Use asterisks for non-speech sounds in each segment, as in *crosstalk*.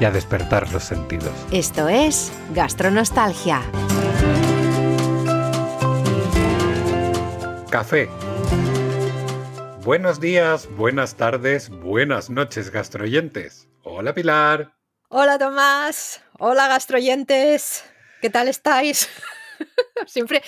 y a despertar los sentidos. Esto es Gastronostalgia. Café. Buenos días, buenas tardes, buenas noches, gastroyentes. Hola Pilar. Hola Tomás. Hola gastroyentes. ¿Qué tal estáis? *laughs* siempre,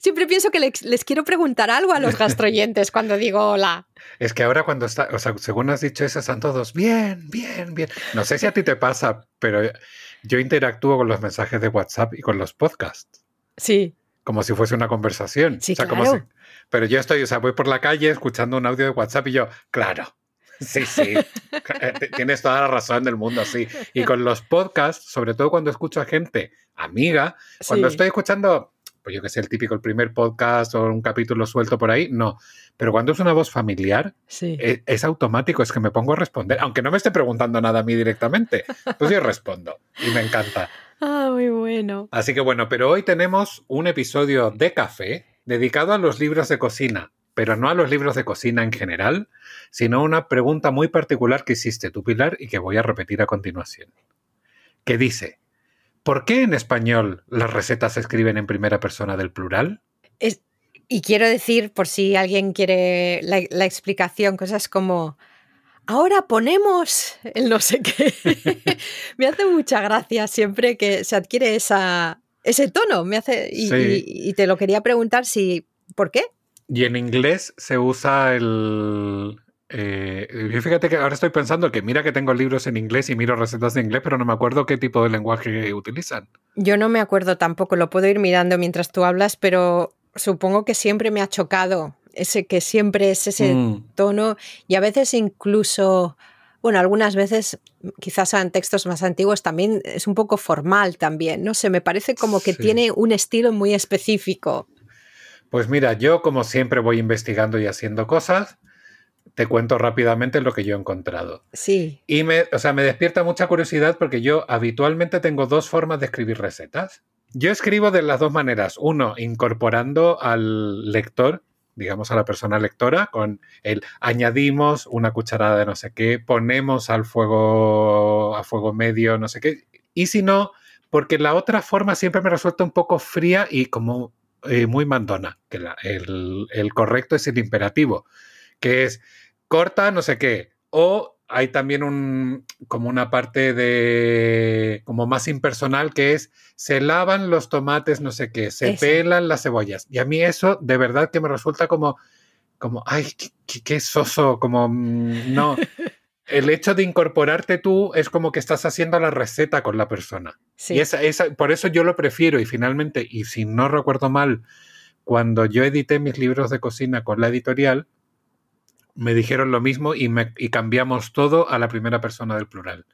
siempre pienso que les, quiero preguntar algo a los *laughs* gastroyentes cuando digo hola. Es que ahora cuando está, o sea, según has dicho eso, están todos bien, bien, bien. No sé si a ti te pasa, pero yo interactúo con los mensajes de WhatsApp y con los podcasts. Sí. Como si fuese una conversación. Sí, o sea, claro. como si, pero yo estoy, o sea, voy por la calle escuchando un audio de WhatsApp y yo, claro. Sí, sí, *laughs* eh, tienes toda la razón del mundo, sí. Y con los podcasts, sobre todo cuando escucho a gente amiga, cuando Sí. estoy escuchando, pues yo que sé, el típico, el primer podcast o un capítulo suelto por ahí, no. Pero cuando es una voz familiar, Sí. es, es automático, es que me pongo a responder, aunque no me esté preguntando nada a mí directamente, pues yo respondo y me encanta. Ah, muy bueno. Así que bueno, pero hoy tenemos un episodio de café dedicado a los libros de cocina, pero no a los libros de cocina en general, sino a una pregunta muy particular que hiciste tú, Pilar, y que voy a repetir a continuación. Que dice, ¿por qué en español las recetas se escriben en primera persona del plural? Es- y quiero decir, por si alguien quiere la, la explicación, cosas como, ahora ponemos el no sé qué. *laughs* me hace mucha gracia siempre que se adquiere esa, ese tono. Me hace, y, Sí. y- y te lo quería preguntar si, ¿por qué? Y en inglés se usa el... eh, yo fíjate que ahora estoy pensando que mira que tengo libros en inglés y miro recetas de inglés, pero no me acuerdo qué tipo de lenguaje utilizan. Yo no me acuerdo tampoco, lo puedo ir mirando mientras tú hablas, pero supongo que siempre me ha chocado ese que siempre es ese Mm. tono y a veces incluso, bueno, algunas veces quizás en textos más antiguos también es un poco formal también, no sé, me parece como que Sí. tiene un estilo muy específico. Pues mira, yo como siempre voy investigando y haciendo cosas, te cuento rápidamente lo que yo he encontrado. Sí, Y me, o sea, me despierta mucha curiosidad porque yo habitualmente tengo dos formas de escribir recetas. Yo escribo de las dos maneras. Uno, incorporando al lector, digamos a la persona lectora, con el añadimos una cucharada de no sé qué, ponemos al fuego, a fuego medio, no sé qué. Y si no, porque la otra forma siempre me resulta un poco fría y como eh, muy mandona, que la- el, el correcto es el imperativo, que es corta no sé qué, o hay también un, como una parte de, como más impersonal, que es, se lavan los tomates no sé qué, se Eso. pelan las cebollas. Y a mí eso de verdad que me resulta como, como, ay, qué, qué- qué soso, como, mm, no. *laughs* El hecho de incorporarte tú es como que estás haciendo la receta con la persona. sí. Y esa, esa- por eso yo lo prefiero y finalmente, y si no recuerdo mal, cuando yo edité mis libros de cocina con la editorial, me dijeron lo mismo y, me- y cambiamos todo a la primera persona del plural.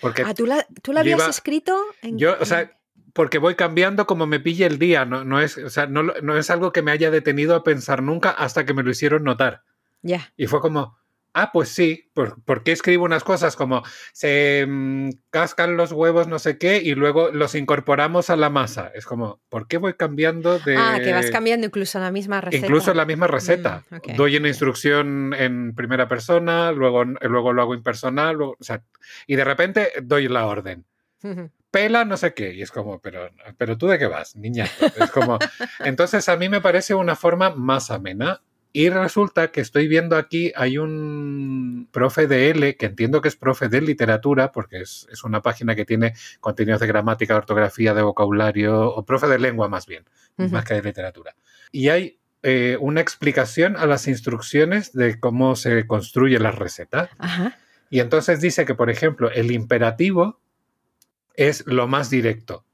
Porque Ah, ¿tú la, tú la habías iba- escrito? En, yo, o sea, porque voy cambiando como me pille el día, no, no, es, o sea, no, no es algo que me haya detenido a pensar nunca hasta que me lo hicieron notar. Ya, Y fue como, ah, pues sí, ¿por, por qué escribo unas cosas como se mm, cascan los huevos no sé qué y luego los incorporamos a la masa? Es como, ¿por qué voy cambiando de... Ah, que vas cambiando incluso la misma receta. Incluso la misma receta. Mm. Doy una instrucción en primera persona, luego, luego lo hago impersonal, luego- o sea, y de repente doy la orden. Pela no sé qué. Y es como, pero, pero tú de qué vas, niña. Es como, *laughs* entonces a mí me parece una forma más amena. Y resulta que estoy viendo aquí, hay un profe de L, que entiendo que es profe de literatura, porque es, es una página que tiene contenidos de gramática, de ortografía, de vocabulario, o profe de lengua más bien, más que de literatura. Y hay eh, una explicación a las instrucciones de cómo se construyen las recetas. Ajá. Y entonces dice que, por ejemplo, el imperativo es lo más directo.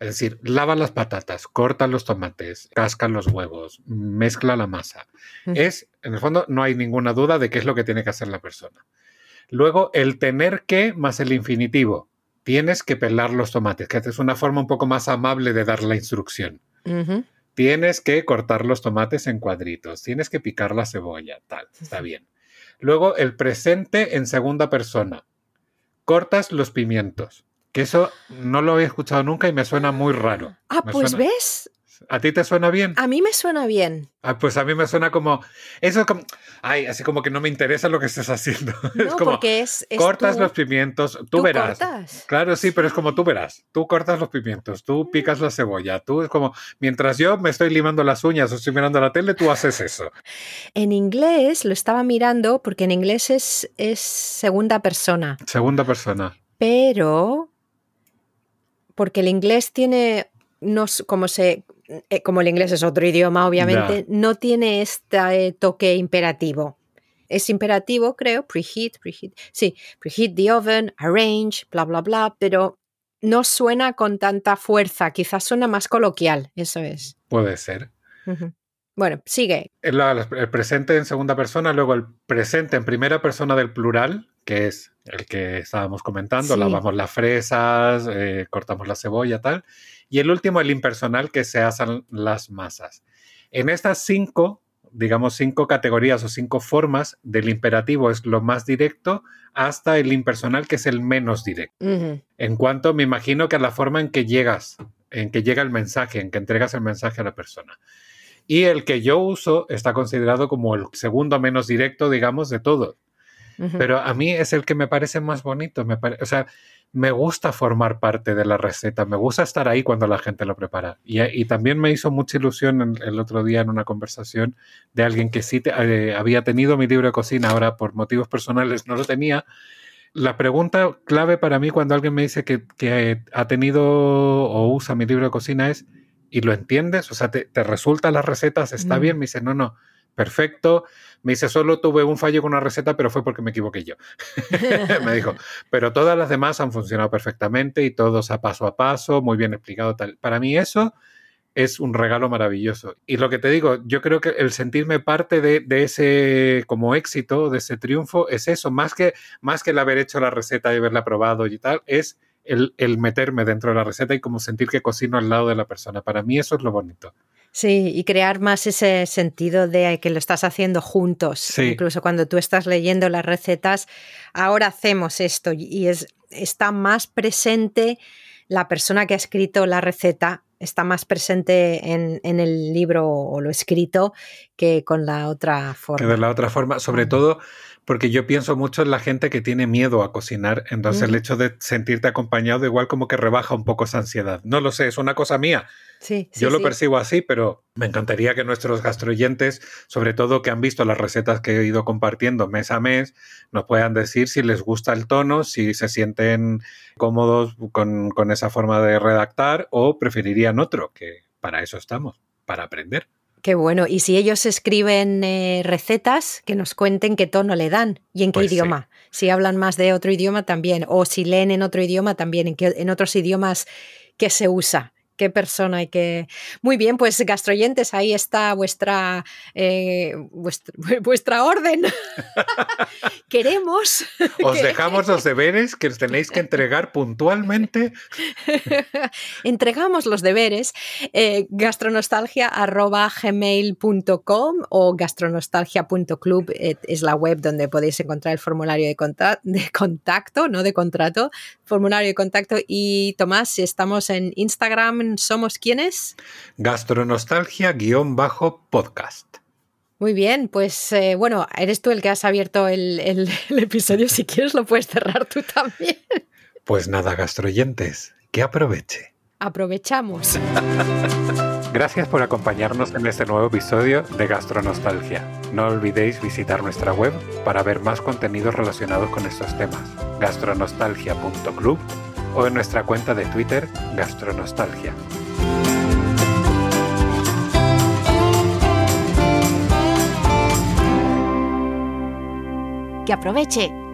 Es decir, lava las patatas, corta los tomates, casca los huevos, mezcla la masa. Es, en el fondo, no hay ninguna duda de qué es lo que tiene que hacer la persona. Luego, el tener que más el infinitivo. tienes que pelar los tomates, que es una forma un poco más amable de dar la instrucción. Tienes que cortar los tomates en cuadritos, tienes que picar la cebolla, tal, está bien. Luego el presente en segunda persona. Cortas los pimientos, que eso no lo había escuchado nunca y me suena muy raro. Ah, Me pues suena- ves, ¿A ti te suena bien? a mí me suena bien. Ah, pues a mí me suena como. Eso como. Ay, así como que no me interesa lo que estés haciendo. *laughs* es como. porque es, es cortas los pimientos, tú, tú verás. cortas. Claro, sí, pero es como tú verás. Tú cortas los pimientos, tú picas la cebolla, tú es como. Mientras yo me estoy limando las uñas o estoy mirando la tele, tú haces eso. En inglés lo estaba mirando porque en inglés es, es segunda persona, Segunda persona. pero porque el inglés tiene, no, como, se, eh, como el inglés es otro idioma, obviamente, no tiene este toque imperativo. Es imperativo, creo, preheat, preheat, sí, preheat the oven, arrange, bla, bla, bla, pero no suena con tanta fuerza, quizás suena más coloquial, eso es. Puede ser. Bueno, sigue. El, el presente en segunda persona, luego el presente en primera persona del plural, que es el que estábamos comentando, Sí. lavamos las fresas, eh, cortamos la cebolla, tal. Y el último, el impersonal, que se hacen las masas. En estas cinco, digamos, cinco categorías o cinco formas del imperativo es lo más directo hasta el impersonal, que es el menos directo. En cuanto, me imagino que a la forma en que llegas, en que llega el mensaje, en que entregas el mensaje a la persona. Y el que yo uso está considerado como el segundo menos directo, digamos, de todos. Pero a mí es el que me parece más bonito. Me pare- o sea, me gusta formar parte de la receta, me gusta estar ahí cuando la gente lo prepara. Y, y también me hizo mucha ilusión el otro día en una conversación de alguien que sí te- eh, había tenido mi libro de cocina, ahora por motivos personales no lo tenía. La pregunta clave para mí cuando alguien me dice que, que ha tenido o usa mi libro de cocina es, ¿y lo entiendes? O sea, ¿te, te resulta las recetas? ¿Está Mm. bien? Me dice, no, no, perfecto. Me dice, solo tuve un fallo con una receta, pero fue porque me equivoqué yo. *laughs* me dijo, pero todas las demás han funcionado perfectamente y todos a paso a paso, muy bien explicado. Para mí eso es un regalo maravilloso. Y lo que te digo, yo creo que el sentirme parte de, de ese como éxito, de ese triunfo, es eso, más que, más que el haber hecho la receta y haberla probado y tal, es el, el meterme dentro de la receta y como sentir que cocino al lado de la persona. Para mí eso es lo bonito. Sí, y crear más ese sentido de que lo estás haciendo juntos. Sí. Incluso cuando tú estás leyendo las recetas, ahora hacemos esto y es, está más presente la persona que ha escrito la receta, está más presente en, en el libro o lo escrito que con la otra Que forma. de la otra forma, sobre todo porque yo pienso mucho en la gente que tiene miedo a cocinar, entonces el Ujú. hecho de sentirte acompañado igual como que rebaja un poco esa ansiedad. No lo sé, es una cosa mía. Sí, sí, Yo lo sí. percibo así, pero me encantaría que nuestros gastroyentes, sobre todo que han visto las recetas que he ido compartiendo mes a mes, nos puedan decir si les gusta el tono, si se sienten cómodos con, con esa forma de redactar o preferirían otro, que para eso estamos, para aprender. Qué bueno. Y si ellos escriben eh, recetas, que nos cuenten qué tono le dan y en qué Pues sí. idioma. Si hablan más de otro idioma también, o si leen en otro idioma también, en, qué- en otros idiomas que se usa. Qué persona y qué. Muy bien, pues gastroyentes, ahí está vuestra, eh, vuestra, *laughs* vuestra orden. *laughs* Queremos. *laughs* Os que- dejamos los deberes que os tenéis que entregar puntualmente. Entregamos los deberes eh, gastronostalgia.gmail.com o gastronostalgia.club eh, es la web donde podéis encontrar el formulario de, conta- de contacto, no de contrato, formulario de contacto. Y Tomás, estamos en Instagram, ¿somos quiénes? Gastronostalgia-podcast. Muy bien, pues eh, bueno, eres tú el que has abierto el, el- *laughs* el episodio, si *laughs* quieres lo puedes cerrar tú también. Pues nada, gastroyentes, que aproveche. Aprovechamos. *laughs* Gracias por acompañarnos en este nuevo episodio de Gastronostalgia. No olvidéis visitar nuestra web para ver más contenidos relacionados con estos temas, gastronostalgia.club o en nuestra cuenta de Twitter, Gastronostalgia. Que aproveche